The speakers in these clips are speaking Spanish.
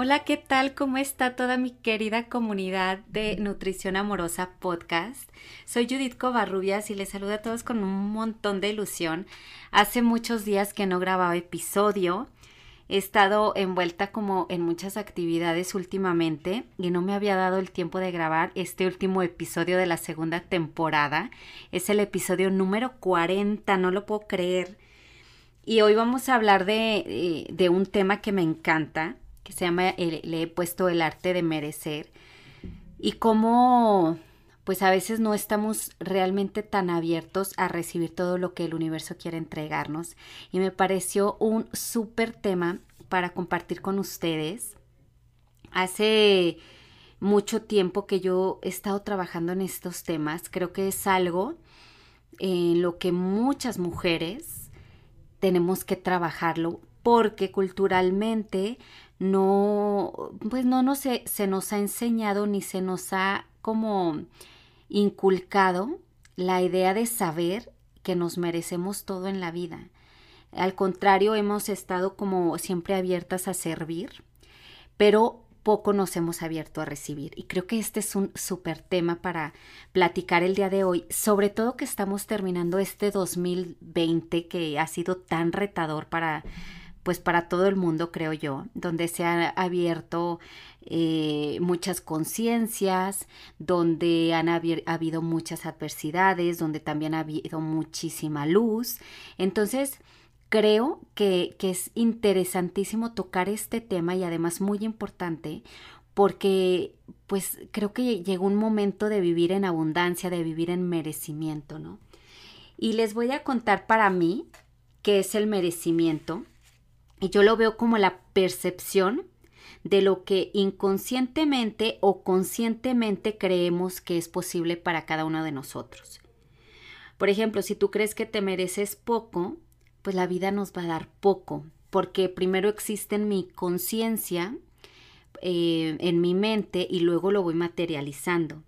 Hola, ¿qué tal? ¿Cómo está toda mi querida comunidad de Nutrición Amorosa Podcast? Soy Judith Covarrubias y les saludo a todos con un montón de ilusión. Hace muchos días que no grababa episodio. He estado envuelta como en muchas actividades últimamente y no me había dado el tiempo de grabar este último episodio de la segunda temporada. Es el episodio número 40, no lo puedo creer. Y hoy vamos a hablar de, eh, de un tema que me encanta que se llama, le he puesto el arte de merecer, y cómo pues a veces no estamos realmente tan abiertos a recibir todo lo que el universo quiere entregarnos. Y me pareció un súper tema para compartir con ustedes. Hace mucho tiempo que yo he estado trabajando en estos temas. Creo que es algo en lo que muchas mujeres tenemos que trabajarlo porque culturalmente no, pues no, no se, se nos ha enseñado ni se nos ha como inculcado la idea de saber que nos merecemos todo en la vida. Al contrario, hemos estado como siempre abiertas a servir, pero poco nos hemos abierto a recibir. Y creo que este es un súper tema para platicar el día de hoy, sobre todo que estamos terminando este 2020 que ha sido tan retador para pues para todo el mundo, creo yo, donde se han abierto eh, muchas conciencias, donde han habido muchas adversidades, donde también ha habido muchísima luz. Entonces, creo que, que es interesantísimo tocar este tema y además muy importante porque pues creo que llegó un momento de vivir en abundancia, de vivir en merecimiento, ¿no? Y les voy a contar para mí qué es el merecimiento y yo lo veo como la percepción de lo que inconscientemente o conscientemente creemos que es posible para cada uno de nosotros. Por ejemplo, si tú crees que te mereces poco, pues la vida nos va a dar poco, porque primero existe en mi conciencia, eh, en mi mente, y luego lo voy materializando.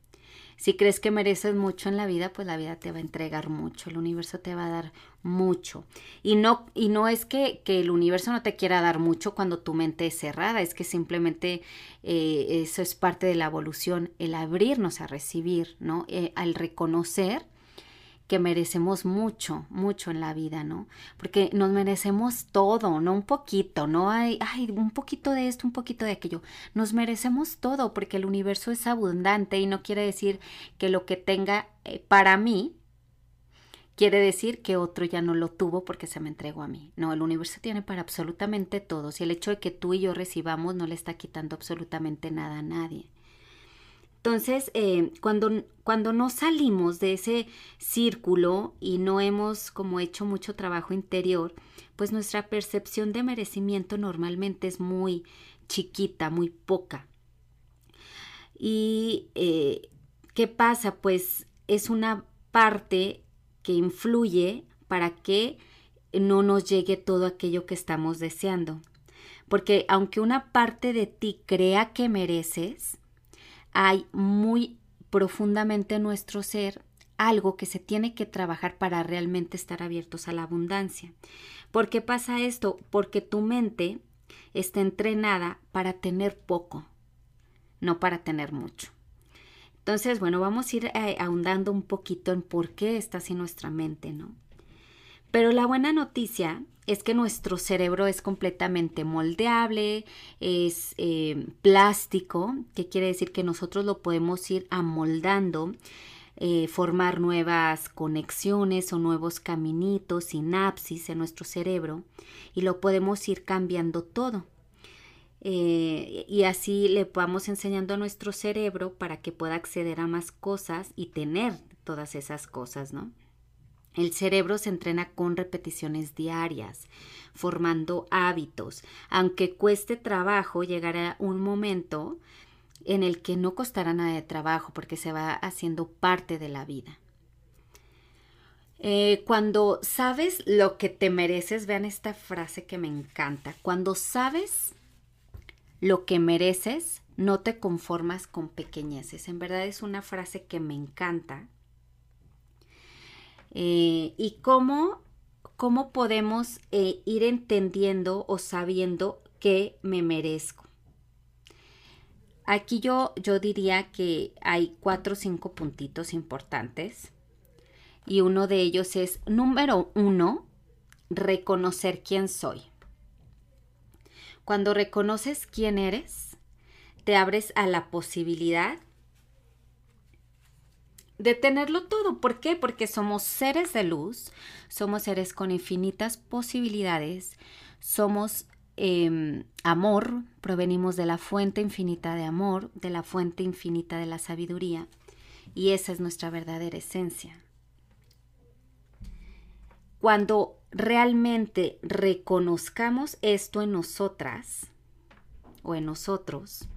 Si crees que mereces mucho en la vida, pues la vida te va a entregar mucho, el universo te va a dar mucho. Y no, y no es que, que el universo no te quiera dar mucho cuando tu mente es cerrada, es que simplemente eh, eso es parte de la evolución, el abrirnos a recibir, ¿no? Eh, al reconocer que merecemos mucho, mucho en la vida, ¿no? Porque nos merecemos todo, no un poquito, no hay, ay, un poquito de esto, un poquito de aquello. Nos merecemos todo porque el universo es abundante y no quiere decir que lo que tenga eh, para mí quiere decir que otro ya no lo tuvo porque se me entregó a mí. No, el universo tiene para absolutamente todos y el hecho de que tú y yo recibamos no le está quitando absolutamente nada a nadie. Entonces, eh, cuando, cuando no salimos de ese círculo y no hemos como hecho mucho trabajo interior, pues nuestra percepción de merecimiento normalmente es muy chiquita, muy poca. ¿Y eh, qué pasa? Pues es una parte influye para que no nos llegue todo aquello que estamos deseando. Porque aunque una parte de ti crea que mereces, hay muy profundamente en nuestro ser algo que se tiene que trabajar para realmente estar abiertos a la abundancia. ¿Por qué pasa esto? Porque tu mente está entrenada para tener poco, no para tener mucho. Entonces, bueno, vamos a ir eh, ahondando un poquito en por qué está así nuestra mente, ¿no? Pero la buena noticia es que nuestro cerebro es completamente moldeable, es eh, plástico, que quiere decir que nosotros lo podemos ir amoldando, eh, formar nuevas conexiones o nuevos caminitos, sinapsis en nuestro cerebro y lo podemos ir cambiando todo. Eh, y así le vamos enseñando a nuestro cerebro para que pueda acceder a más cosas y tener todas esas cosas, ¿no? El cerebro se entrena con repeticiones diarias, formando hábitos, aunque cueste trabajo, llegará un momento en el que no costará nada de trabajo porque se va haciendo parte de la vida. Eh, cuando sabes lo que te mereces, vean esta frase que me encanta. Cuando sabes lo que mereces, no te conformas con pequeñeces. En verdad es una frase que me encanta. Eh, y cómo, cómo podemos eh, ir entendiendo o sabiendo que me merezco. Aquí yo, yo diría que hay cuatro o cinco puntitos importantes. Y uno de ellos es, número uno, reconocer quién soy. Cuando reconoces quién eres, te abres a la posibilidad de tenerlo todo. ¿Por qué? Porque somos seres de luz, somos seres con infinitas posibilidades, somos em, amor, provenimos de la fuente infinita de amor, de la fuente infinita de la sabiduría, y esa es nuestra verdadera esencia. Cuando realmente reconozcamos esto en nosotras o en nosotros,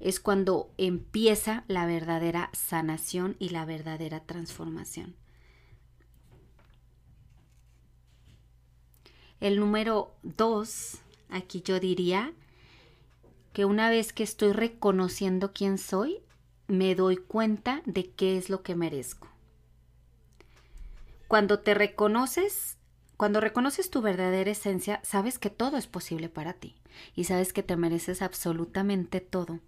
es cuando empieza la verdadera sanación y la verdadera transformación. El número dos, aquí yo diría que una vez que estoy reconociendo quién soy, me doy cuenta de qué es lo que merezco. Cuando te reconoces, cuando reconoces tu verdadera esencia, sabes que todo es posible para ti y sabes que te mereces absolutamente todo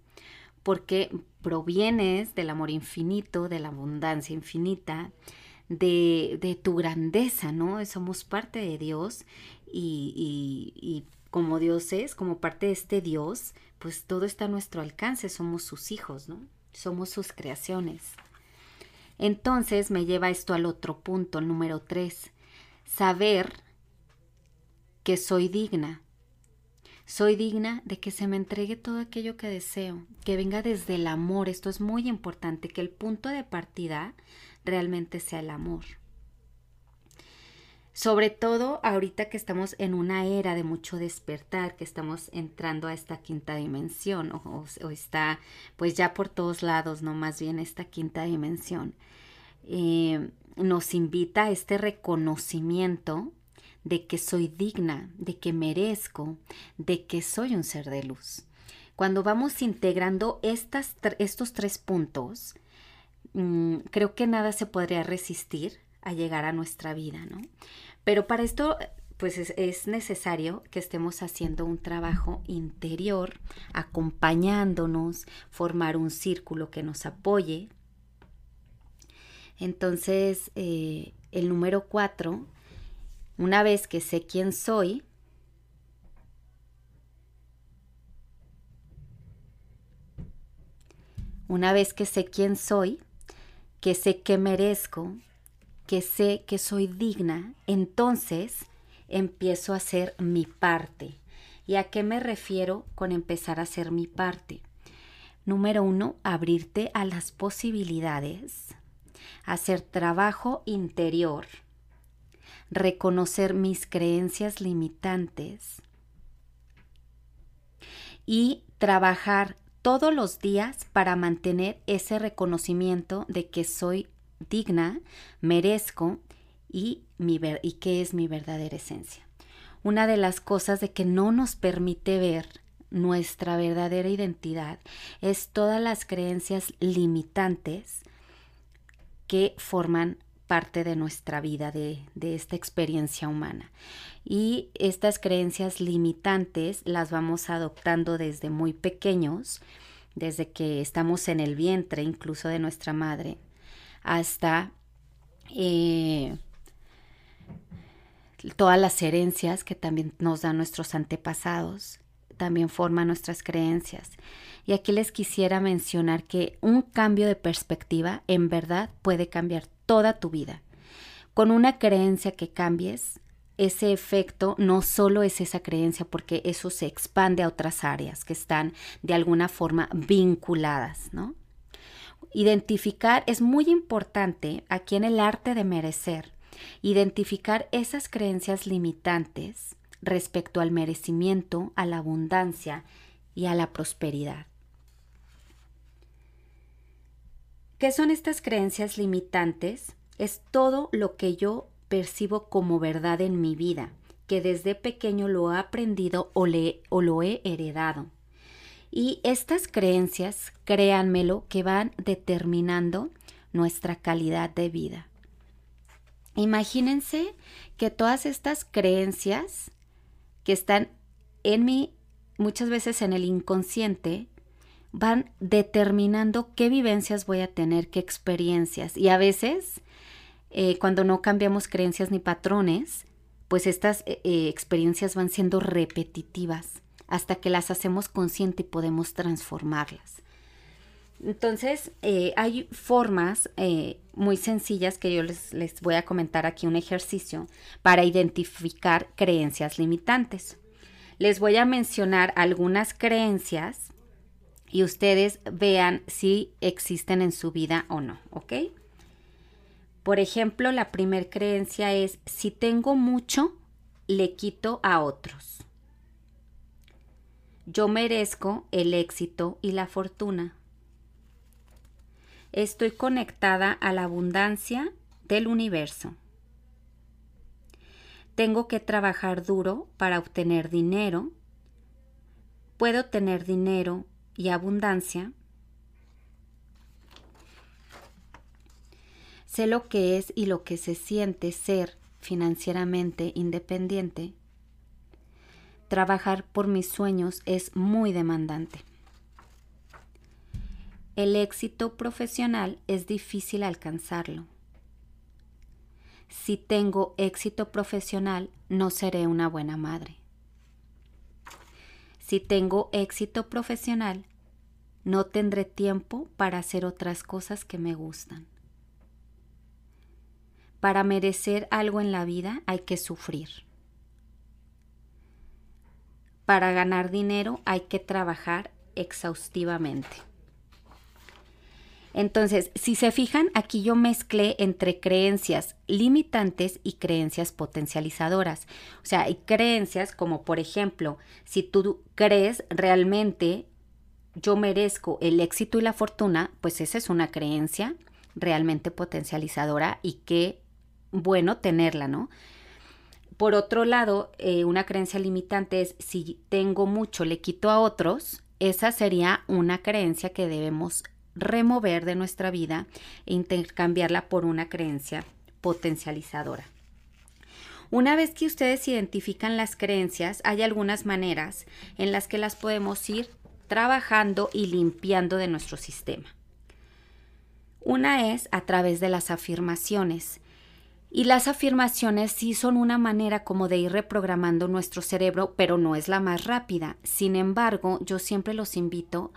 porque provienes del amor infinito, de la abundancia infinita, de, tu grandeza, ¿no? Somos parte de Dios y, y, como Dios es, como parte de este Dios, pues todo está a nuestro alcance, somos sus hijos, ¿no? Somos sus creaciones. Entonces me lleva esto al otro punto, número tres, saber que soy digna, soy digna de que se me entregue todo aquello que deseo, que venga desde el amor. Esto es muy importante, que el punto de partida realmente sea el amor. Sobre todo ahorita que estamos en una era de mucho despertar, que estamos entrando a esta quinta dimensión, o, está pues ya por todos lados, no más bien esta quinta dimensión, eh, nos invita a este reconocimiento de que soy digna, de que merezco, de que soy un ser de luz. Cuando vamos integrando estos tres puntos, mm, creo que nada se podría resistir a llegar a nuestra vida, ¿no? Pero para esto, pues es, es necesario que estemos haciendo un trabajo interior, acompañándonos, formar un círculo que nos apoye. Entonces, eh, el número cuatro una vez que sé quién soy, una vez que sé quién soy, que sé que merezco, que sé que soy digna, entonces empiezo a hacer mi parte. ¿Y a qué me refiero con empezar a hacer mi parte? Número uno, abrirte a las posibilidades, hacer trabajo interior reconocer mis creencias limitantes y trabajar todos los días para mantener ese reconocimiento de que soy digna, merezco y, mi y qué es mi verdadera esencia. Una de las cosas de que no nos permite ver nuestra verdadera identidad es todas las creencias limitantes que forman parte de nuestra vida, de, esta experiencia humana. Y estas creencias limitantes las vamos adoptando desde muy pequeños, desde que estamos en el vientre incluso de nuestra madre, hasta eh, todas las herencias que también nos dan nuestros antepasados, también forman nuestras creencias. Y aquí les quisiera mencionar que un cambio de perspectiva en verdad puede cambiar toda tu vida. Con una creencia que cambies, ese efecto no solo es esa creencia, porque eso se expande a otras áreas que están de alguna forma vinculadas, ¿no? Identificar es muy importante aquí en el arte de merecer, identificar esas creencias limitantes respecto al merecimiento, a la abundancia y a la prosperidad. ¿Qué son estas creencias limitantes? es todo lo que yo percibo como verdad en mi vida, que desde pequeño lo he aprendido o, le, lo he heredado. Y estas creencias, créanmelo, que van determinando nuestra calidad de vida. Imagínense que todas estas creencias que están en mí, muchas veces en el inconsciente, van determinando qué vivencias voy a tener, qué experiencias. Y a veces, eh, cuando no cambiamos creencias ni patrones, pues estas eh, eh, experiencias van siendo repetitivas hasta que las hacemos consciente y podemos transformarlas. Entonces, hay formas muy sencillas que yo les, les voy a comentar aquí un ejercicio para identificar creencias limitantes. Les voy a mencionar algunas creencias y ustedes vean si existen en su vida o no, ¿ok? Por ejemplo, la primer creencia es, si tengo mucho, le quito a otros. Yo merezco el éxito y la fortuna. Estoy conectada a la abundancia del universo. Tengo que trabajar duro para obtener dinero. Puedo tener dinero y abundancia, sé lo que es y lo que se siente ser financieramente independiente. Trabajar por mis sueños es muy demandante. El éxito profesional es difícil alcanzarlo. Si tengo éxito profesional, no seré una buena madre. Si tengo éxito profesional, no tendré tiempo para hacer otras cosas que me gustan. Para merecer algo en la vida hay que sufrir. Para ganar dinero hay que trabajar exhaustivamente. Entonces, si se fijan, aquí yo mezclé entre creencias limitantes y creencias potencializadoras. O sea, hay creencias como, por ejemplo, si tú crees realmente yo merezco el éxito y la fortuna, pues esa es una creencia realmente potencializadora y qué bueno tenerla, ¿no? Por otro lado, eh, una creencia limitante es si tengo mucho, le quito a otros, esa sería una creencia que debemos remover de nuestra vida e intercambiarla por una creencia potencializadora. Una vez que ustedes identifican las creencias, hay algunas maneras en las que las podemos ir trabajando y limpiando de nuestro sistema. Una es a través de las afirmaciones. Y las afirmaciones sí son una manera como de ir reprogramando nuestro cerebro, pero no es la más rápida. Sin embargo, yo siempre los invito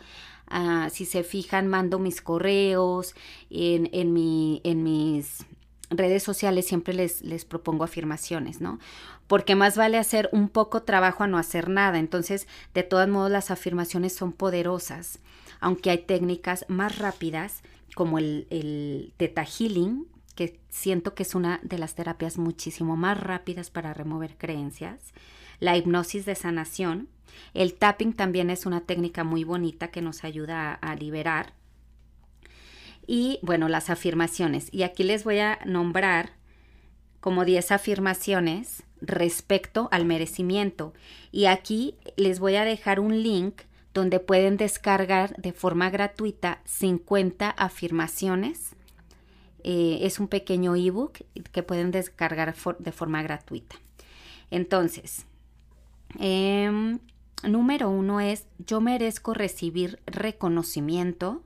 si se fijan, mando mis correos, en, en, en mis redes sociales siempre les, les propongo afirmaciones, ¿no? Porque más vale hacer un poco trabajo a no hacer nada. Entonces, de todos modos, las afirmaciones son poderosas, aunque hay técnicas más rápidas como el, el Theta Healing, que siento que es una de las terapias muchísimo más rápidas para remover creencias, la hipnosis de sanación, el tapping también es una técnica muy bonita que nos ayuda a, liberar. Y bueno, las afirmaciones. Y aquí les voy a nombrar como 10 afirmaciones respecto al merecimiento. Y aquí les voy a dejar un link donde pueden descargar de forma gratuita 50 afirmaciones. Eh, es un pequeño ebook que pueden descargar de forma gratuita. Entonces, eh, número uno es, yo merezco recibir reconocimiento,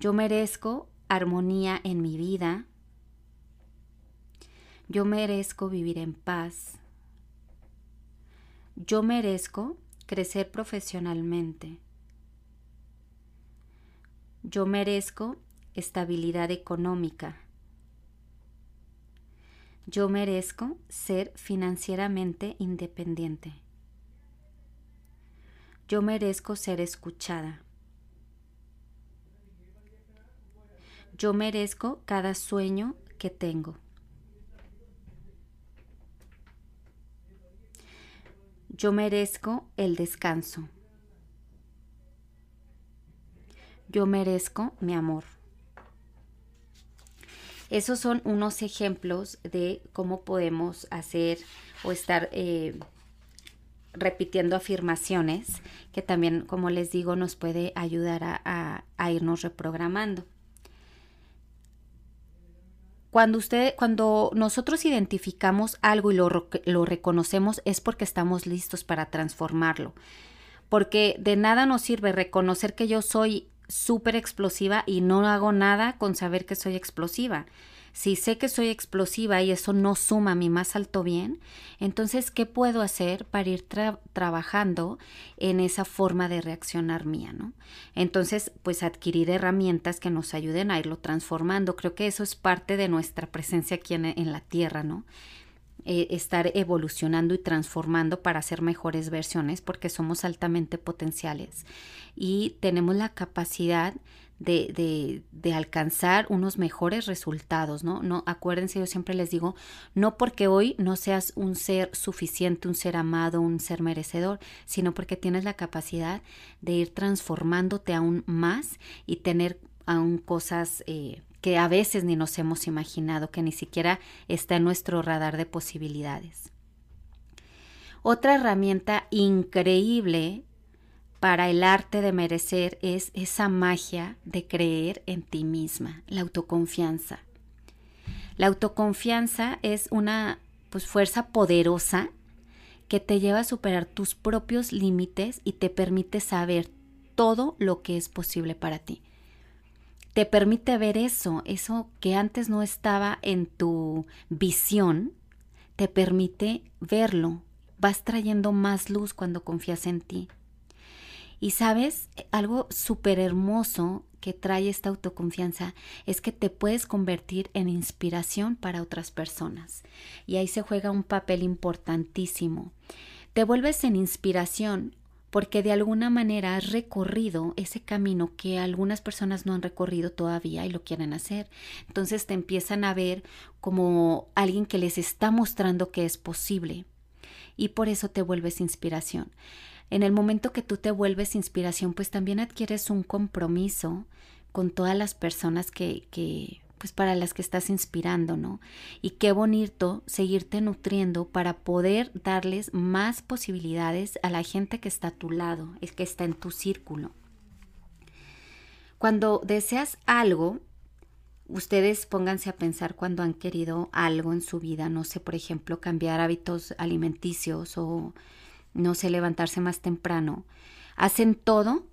yo merezco armonía en mi vida, yo merezco vivir en paz, yo merezco crecer profesionalmente, yo merezco estabilidad económica. Yo merezco ser financieramente independiente. Yo merezco ser escuchada. Yo merezco cada sueño que tengo. Yo merezco el descanso. Yo merezco mi amor. Esos son unos ejemplos de cómo podemos hacer o estar eh, repitiendo afirmaciones que también, como les digo, nos puede ayudar a, irnos reprogramando. Cuando, usted, cuando nosotros identificamos algo y lo, lo, reconocemos es porque estamos listos para transformarlo. Porque de nada nos sirve reconocer que yo soy súper explosiva y no hago nada con saber que soy explosiva. Si sé que soy explosiva y eso no suma mi más alto bien, entonces, ¿qué puedo hacer para ir trabajando en esa forma de reaccionar mía, ¿no? Entonces, pues adquirir herramientas que nos ayuden a irlo transformando. Creo que eso es parte de nuestra presencia aquí en, la Tierra, ¿no? Eh, estar evolucionando y transformando para ser mejores versiones porque somos altamente potenciales y tenemos la capacidad de, de, de, alcanzar unos mejores resultados, ¿no? No, acuérdense, yo siempre les digo, no porque hoy no seas un ser suficiente, un ser amado, un ser merecedor, sino porque tienes la capacidad de ir transformándote aún más y tener aún cosas eh, que a veces ni nos hemos imaginado, que ni siquiera está en nuestro radar de posibilidades. Otra herramienta increíble para el arte de merecer es esa magia de creer en ti misma, la autoconfianza. La autoconfianza es una pues, fuerza poderosa que te lleva a superar tus propios límites y te permite saber todo lo que es posible para ti. Te permite ver eso, eso que antes no estaba en tu visión, te permite verlo. Vas trayendo más luz cuando confías en ti. Y sabes, algo súper hermoso que trae esta autoconfianza es que te puedes convertir en inspiración para otras personas. Y ahí se juega un papel importantísimo. Te vuelves en inspiración porque de alguna manera has recorrido ese camino que algunas personas no han recorrido todavía y lo quieren hacer. Entonces te empiezan a ver como alguien que les está mostrando que es posible. Y por eso te vuelves inspiración en el momento que tú te vuelves inspiración, pues también adquieres un compromiso con todas las personas que, que pues para las que estás inspirando, ¿no? Y qué bonito seguirte nutriendo para poder darles más posibilidades a la gente que está a tu lado, es que está en tu círculo. Cuando deseas algo, ustedes pónganse a pensar cuando han querido algo en su vida, no sé, por ejemplo, cambiar hábitos alimenticios o no sé, levantarse más temprano, hacen todo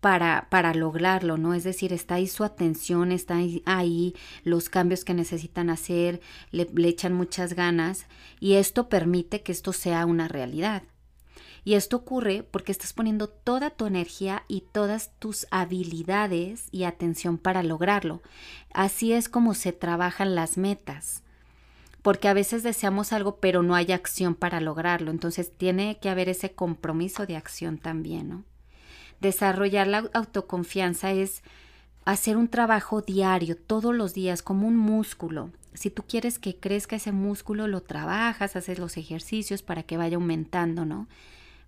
para, para lograrlo, ¿no? Es decir, está ahí su atención, está ahí, los cambios que necesitan hacer, le, le echan muchas ganas y esto permite que esto sea una realidad. Y esto ocurre porque estás poniendo toda tu energía y todas tus habilidades y atención para lograrlo. Así es como se trabajan las metas porque a veces deseamos algo pero no hay acción para lograrlo, entonces tiene que haber ese compromiso de acción también, ¿no? Desarrollar la autoconfianza es hacer un trabajo diario, todos los días, como un músculo. Si tú quieres que crezca ese músculo, lo trabajas, haces los ejercicios para que vaya aumentando, ¿no?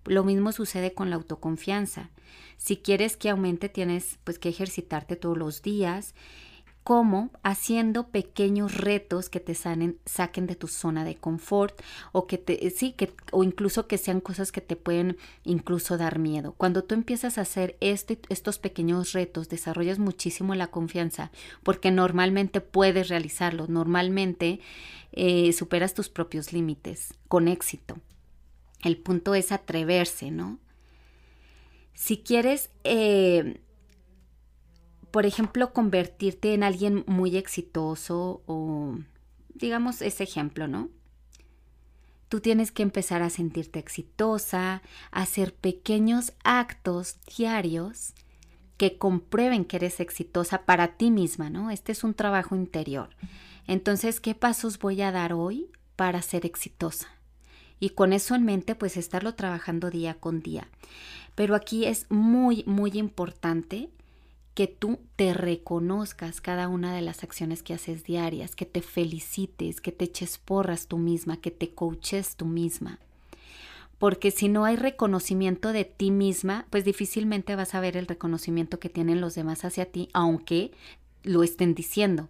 Lo mismo sucede con la autoconfianza. Si quieres que aumente, tienes pues que ejercitarte todos los días como haciendo pequeños retos que te saquen de tu zona de confort o que te sí que o incluso que sean cosas que te pueden incluso dar miedo. Cuando tú empiezas a hacer este, estos pequeños retos, desarrollas muchísimo la confianza porque normalmente puedes realizarlo, normalmente eh, superas tus propios límites con éxito. El punto es atreverse, ¿no? Si quieres eh, por ejemplo, convertirte en alguien muy exitoso o, digamos, ese ejemplo, ¿no? Tú tienes que empezar a sentirte exitosa, a hacer pequeños actos diarios que comprueben que eres exitosa para ti misma, ¿no? Este es un trabajo interior. Entonces, ¿qué pasos voy a dar hoy para ser exitosa? Y con eso en mente, pues estarlo trabajando día con día. Pero aquí es muy, muy importante que tú te reconozcas cada una de las acciones que haces diarias, que te felicites, que te eches porras tú misma, que te coaches tú misma. Porque si no hay reconocimiento de ti misma, pues difícilmente vas a ver el reconocimiento que tienen los demás hacia ti, aunque lo estén diciendo.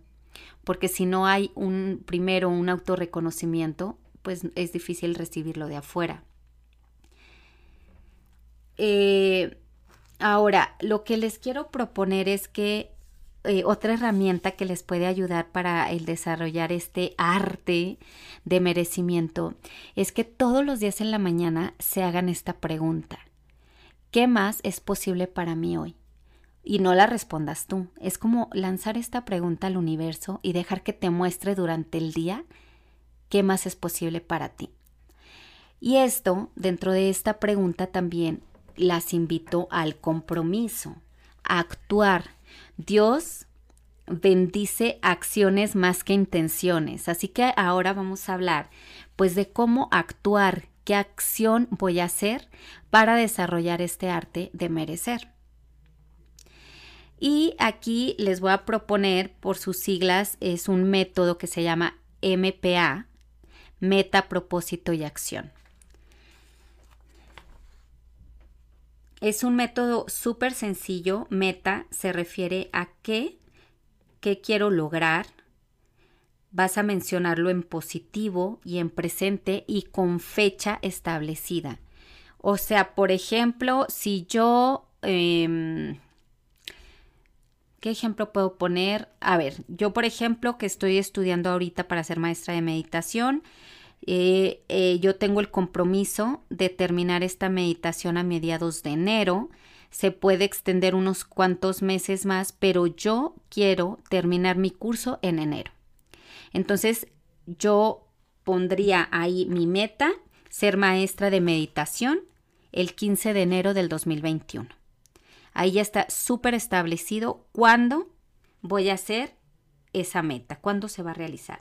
porque si no hay un primero un autorreconocimiento, pues es difícil recibirlo de afuera. Eh, ahora, lo que les quiero proponer es que eh, otra herramienta que les puede ayudar para el desarrollar este arte de merecimiento es que todos los días en la mañana se hagan esta pregunta. ¿Qué más es posible para mí hoy? Y no la respondas tú. Es como lanzar esta pregunta al universo y dejar que te muestre durante el día qué más es posible para ti. Y esto, dentro de esta pregunta también las invito al compromiso, a actuar. Dios bendice acciones más que intenciones. Así que ahora vamos a hablar pues de cómo actuar, qué acción voy a hacer para desarrollar este arte de merecer. Y aquí les voy a proponer, por sus siglas, es un método que se llama MPA, meta, propósito y acción. Es un método súper sencillo. Meta se refiere a qué, qué quiero lograr. Vas a mencionarlo en positivo y en presente y con fecha establecida. O sea, por ejemplo, si yo... Em, ¿Qué ejemplo puedo poner? A ver, yo por ejemplo que estoy estudiando ahorita para ser maestra de meditación, eh, eh, yo tengo el compromiso de terminar esta meditación a mediados de enero. Se puede extender unos cuantos meses más, pero yo quiero terminar mi curso en enero. Entonces, yo pondría ahí mi meta, ser maestra de meditación el 15 de enero del 2021. Ahí ya está súper establecido cuándo voy a hacer esa meta, cuándo se va a realizar.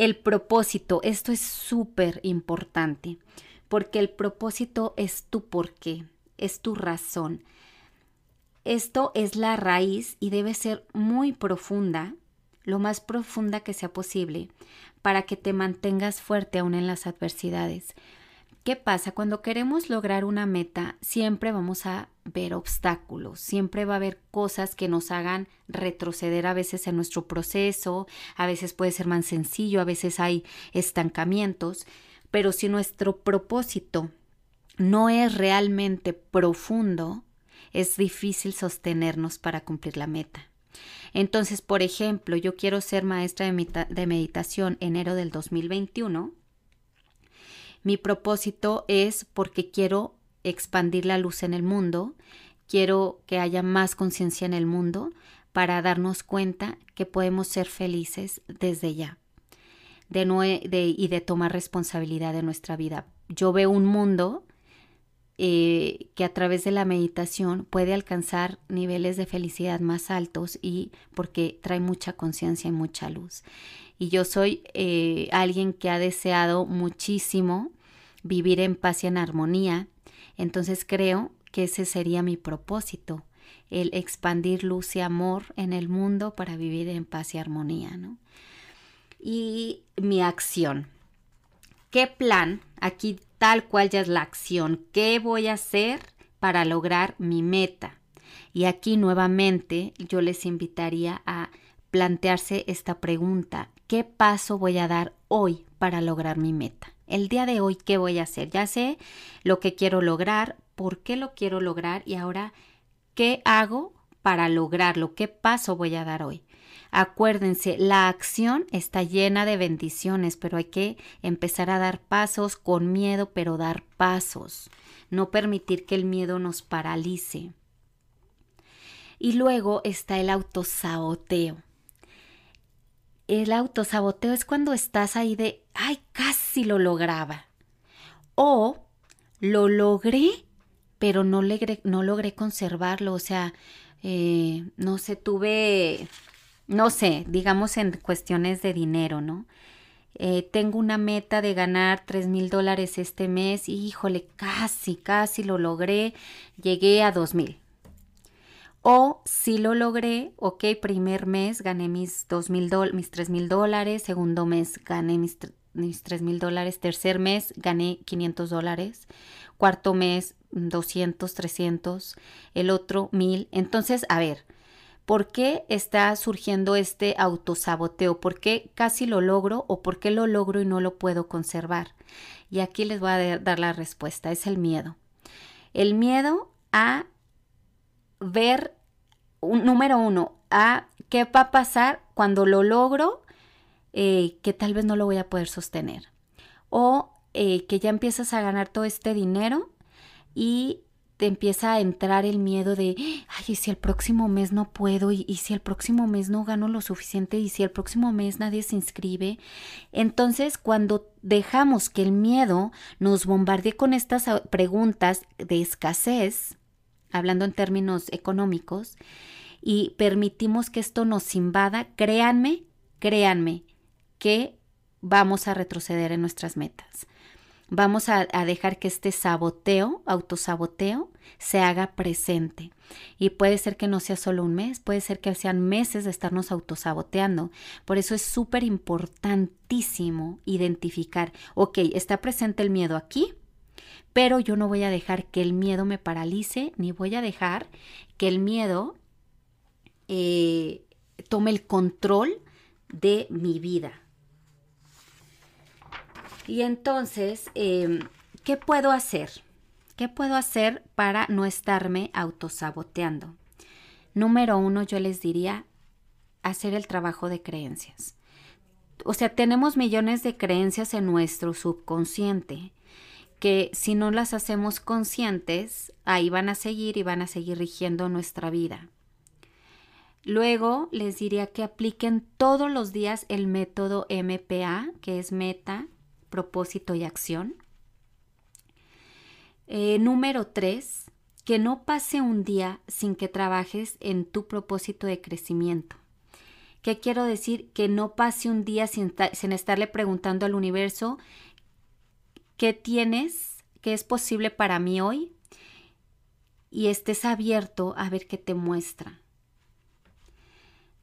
El propósito, esto es súper importante, porque el propósito es tu porqué, es tu razón. Esto es la raíz y debe ser muy profunda, lo más profunda que sea posible, para que te mantengas fuerte aún en las adversidades. ¿Qué pasa? Cuando queremos lograr una meta, siempre vamos a ver obstáculos, siempre va a haber cosas que nos hagan retroceder a veces en nuestro proceso, a veces puede ser más sencillo, a veces hay estancamientos, pero si nuestro propósito no es realmente profundo, es difícil sostenernos para cumplir la meta. Entonces, por ejemplo, yo quiero ser maestra de, meditación enero del 2021 mi propósito es porque quiero expandir la luz en el mundo, quiero que haya más conciencia en el mundo para darnos cuenta que podemos ser felices desde ya de, y de tomar responsabilidad de nuestra vida. Yo veo un mundo eh, que a través de la meditación puede alcanzar niveles de felicidad más altos y porque trae mucha conciencia y mucha luz y yo soy eh, alguien que ha deseado muchísimo vivir en paz y en armonía. Entonces creo que ese sería mi propósito, el expandir luz y amor en el mundo para vivir en paz y armonía, ¿no? Y mi acción. ¿Qué plan? Aquí tal cual ya es la acción. ¿Qué voy a hacer para lograr mi meta? Y aquí nuevamente yo les invitaría a plantearse esta pregunta. ¿Qué paso voy a dar hoy para lograr mi meta? El día de hoy, ¿qué voy a hacer? Ya sé lo que quiero lograr, por qué lo quiero lograr y ahora, ¿qué hago para lograrlo? ¿Qué paso voy a dar hoy? Acuérdense, la acción está llena de bendiciones, pero hay que empezar a dar pasos con miedo, pero dar pasos. No permitir que el miedo nos paralice. Y luego está el autosaboteo el autosaboteo es cuando estás ahí de, ay, casi lo lograba. O lo logré, pero no, logré, conservarlo. O sea, eh, no sé, tuve, no sé, digamos en cuestiones de dinero, ¿no? Eh, tengo una meta de ganar 3 mil dólares este mes y híjole, casi, casi lo logré, llegué a 2 mil. O si lo logré, ok, primer mes gané mis, dos mil mis 3 mil dólares, segundo mes gané mis, mis 3 mil dólares, tercer mes gané 500 dólares, cuarto mes 200, 300, el otro 1000. Entonces, a ver, ¿por qué está surgiendo este autosaboteo? ¿Por qué casi lo logro o por qué lo logro y no lo puedo conservar? Y aquí les voy a dar la respuesta, es el miedo. El miedo a ver, un, número uno, a qué va a pasar cuando lo logro, eh, que tal vez no lo voy a poder sostener. O eh, que ya empiezas a ganar todo este dinero y te empieza a entrar el miedo de, ay, ¿y si el próximo mes no puedo? ¿Y, si el próximo mes no gano lo suficiente? ¿Y si el próximo mes nadie se inscribe? Entonces, cuando dejamos que el miedo nos bombardee con estas preguntas de escasez, hablando en términos económicos, y permitimos que esto nos invada, créanme, créanme, que vamos a retroceder en nuestras metas. Vamos a, dejar que este saboteo, autosaboteo, se haga presente. Y puede ser que no sea solo un mes, puede ser que sean meses de estarnos autosaboteando. Por eso es súper importantísimo identificar, ok, está presente el miedo aquí, pero yo no voy a dejar que el miedo me paralice, ni voy a dejar que el miedo eh, tome el control de mi vida. Y entonces, em, ¿qué puedo hacer? ¿Qué puedo hacer para no estarme autosaboteando? Número uno, yo les diría hacer el trabajo de creencias. O sea, tenemos millones de creencias en nuestro subconsciente que si no las hacemos conscientes, ahí van a seguir y van a seguir rigiendo nuestra vida. Luego les diría que apliquen todos los días el método MPA, que es meta, propósito y acción. Eh, número tres, que no pase un día sin que trabajes en tu propósito de crecimiento. ¿Qué quiero decir? Que no pase un día sin, sin estarle preguntando al universo qué tienes, qué es posible para mí hoy y estés abierto a ver qué te muestra.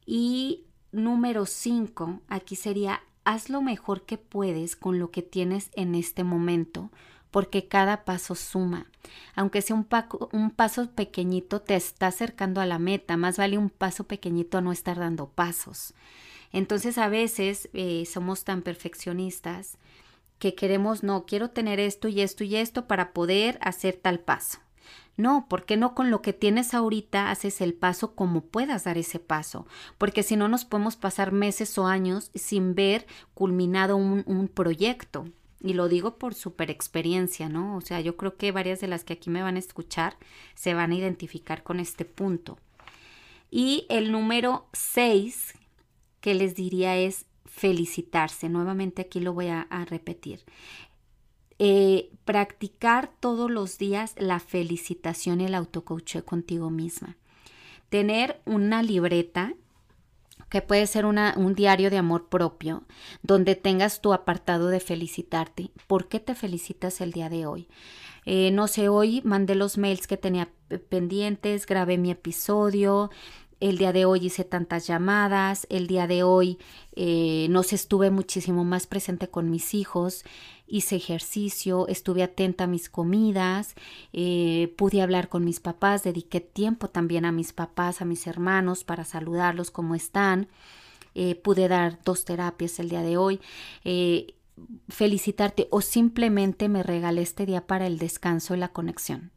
Y número cinco, aquí sería haz lo mejor que puedes con lo que tienes en este momento, porque cada paso suma. Aunque sea un, un, paso pequeñito, te está acercando a la meta. Más vale un paso pequeñito a no estar dando pasos. Entonces a veces eh, somos tan perfeccionistas que queremos, no, quiero tener esto y esto y esto para poder hacer tal paso. No, ¿por qué no con lo que tienes ahorita haces el paso como puedas dar ese paso? Porque si no nos podemos pasar meses o años sin ver culminado un, un proyecto. Y lo digo por super experiencia, ¿no? O sea, yo creo que varias de las que aquí me van a escuchar se van a identificar con este punto. Y el número seis que les diría es felicitarse. Nuevamente aquí lo voy a, repetir. Eh, practicar todos los días la felicitación y el autocoacheo contigo misma. Tener una libreta que puede ser un diario de amor propio, donde tengas tu apartado de felicitarte. ¿Por qué te felicitas el día de hoy? Eh, no sé, hoy mandé los mails que tenía pendientes, grabé mi episodio, el día de hoy hice tantas llamadas, el día de hoy eh, no sé, estuve muchísimo más presente con mis hijos, hice ejercicio, estuve atenta a mis comidas, eh, pude hablar con mis papás, dediqué tiempo también a mis papás, a mis hermanos para saludarlos cómo están, eh, pude dar dos terapias el día de hoy. felicitarte o simplemente me regalé este día para el descanso y la conexión.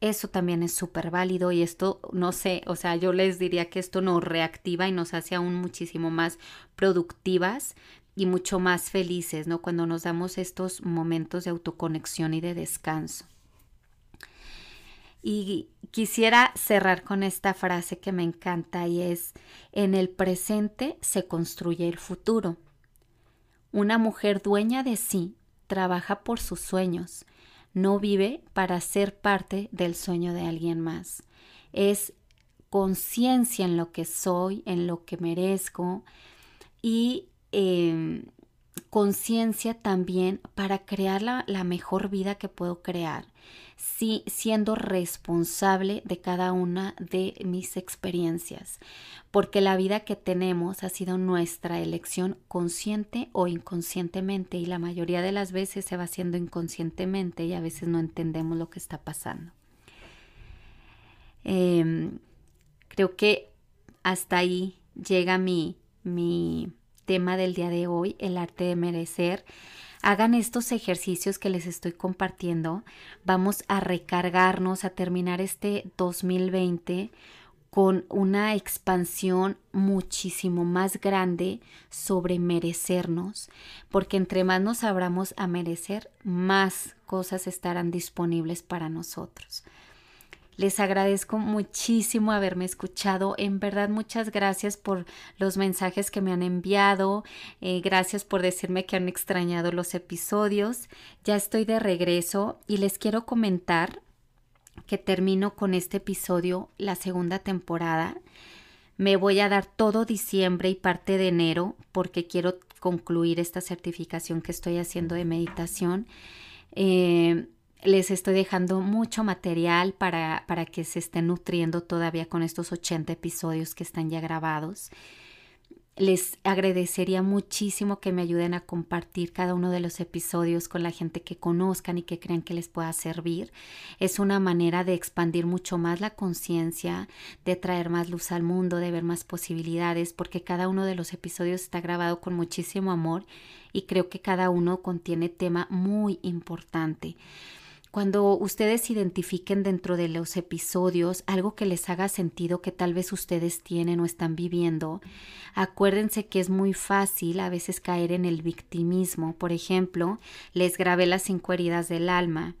Eso también es súper válido y esto, no sé, o sea, yo les diría que esto nos reactiva y nos hace aún muchísimo más productivas y mucho más felices, ¿no? Cuando nos damos estos momentos de autoconexión y de descanso. Y quisiera cerrar con esta frase que me encanta y es, en el presente se construye el futuro. Una mujer dueña de sí trabaja por sus sueños, no vive para ser parte del sueño de alguien más. Es conciencia en lo que soy, en lo que merezco y em, conciencia también para crear la, mejor vida que puedo crear, sí, siendo responsable de cada una de mis experiencias, porque la vida que tenemos ha sido nuestra elección consciente o inconscientemente y la mayoría de las veces se va haciendo inconscientemente y a veces no entendemos lo que está pasando. Em, creo que hasta ahí llega mi, mi tema del día de hoy, el arte de merecer. Hagan estos ejercicios que les estoy compartiendo. Vamos a recargarnos, a terminar este 2020 con una expansión muchísimo más grande sobre merecernos, porque entre más nos abramos a merecer, más cosas estarán disponibles para nosotros. Les agradezco muchísimo haberme escuchado. En verdad, muchas gracias por los mensajes que me han enviado. Eh, gracias por decirme que han extrañado los episodios. Ya estoy de regreso y les quiero comentar que termino con este episodio la segunda temporada. Me voy a dar todo diciembre y parte de enero porque quiero concluir esta certificación que estoy haciendo de meditación. Eh, les estoy dejando mucho material para, para que se estén nutriendo todavía con estos 80 episodios que están ya grabados. Les agradecería muchísimo que me ayuden a compartir cada uno de los episodios con la gente que conozcan y que crean que les pueda servir. Es una manera de expandir mucho más la conciencia, de traer más luz al mundo, de ver más posibilidades, porque cada uno de los episodios está grabado con muchísimo amor y creo que cada uno contiene tema muy importante. Cuando ustedes identifiquen dentro de los episodios algo que les haga sentido que tal vez ustedes tienen o están viviendo, acuérdense que es muy fácil a veces caer en el victimismo. Por ejemplo, les grabé las cinco heridas del alma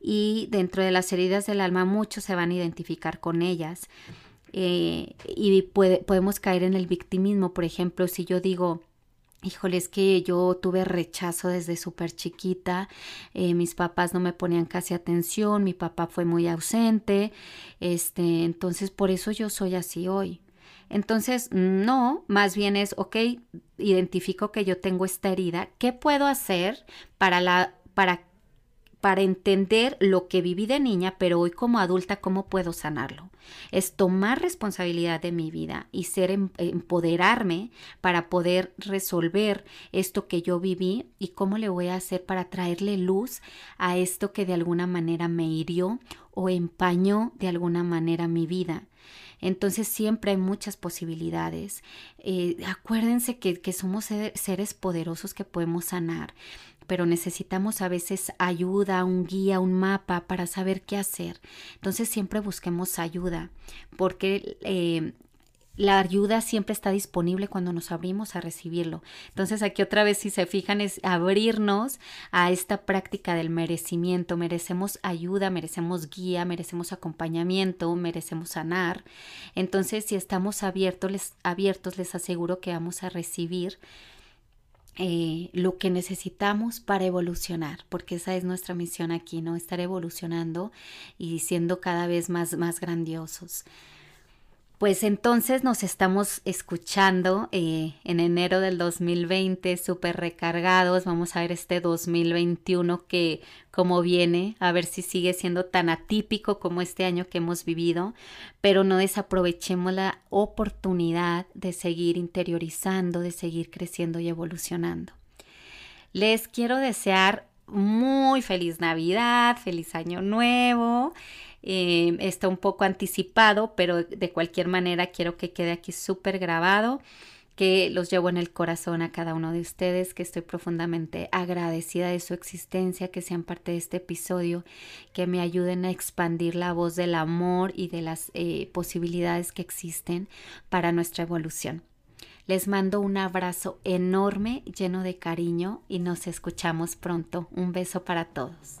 y dentro de las heridas del alma muchos se van a identificar con ellas. Eh, y podemos caer en el victimismo. Por ejemplo, si yo digo, Híjole, es que yo tuve rechazo desde súper chiquita, eh, mis papás no me ponían casi atención, mi papá fue muy ausente, este, entonces por eso yo soy así hoy. Entonces, no, más bien es, ok, identifico que yo tengo esta herida, ¿qué puedo hacer para, la, para para entender lo que viví de niña, pero hoy como adulta, ¿cómo puedo sanarlo? Es tomar responsabilidad de mi vida y ser em, empoderarme para poder resolver esto que yo viví y cómo le voy a hacer para traerle luz a esto que de alguna manera me hirió o empañó de alguna manera mi vida. Entonces siempre hay muchas posibilidades. Eh, acuérdense que, que somos seres poderosos que podemos sanar pero necesitamos a veces ayuda, un guía, un mapa para saber qué hacer. Entonces siempre busquemos ayuda, porque eh, la ayuda siempre está disponible cuando nos abrimos a recibirlo. Entonces aquí otra vez, si se fijan, es abrirnos a esta práctica del merecimiento. Merecemos ayuda, merecemos guía, merecemos acompañamiento, merecemos sanar. Entonces, si estamos abiertos, abiertos, les aseguro que vamos a recibir eh, lo que necesitamos para evolucionar, porque esa es nuestra misión aquí, ¿no? Estar evolucionando y siendo cada vez más, más grandiosos. Pues entonces nos estamos escuchando eh, en enero del 2020, súper recargados. Vamos a ver este 2021 que como viene, a ver si sigue siendo tan atípico como este año que hemos vivido, pero no desaprovechemos la oportunidad de seguir interiorizando, de seguir creciendo y evolucionando. Les quiero desear muy feliz Navidad, feliz año nuevo. Eh, está un poco anticipado, pero de cualquier manera quiero que quede aquí súper grabado que los llevo en el corazón a cada uno de ustedes, que estoy profundamente agradecida de su existencia, que sean parte de este episodio, que me ayuden a expandir la voz del amor y de las eh, posibilidades que existen para nuestra evolución. Les mando un abrazo enorme, lleno de cariño y nos escuchamos pronto. Un beso para todos.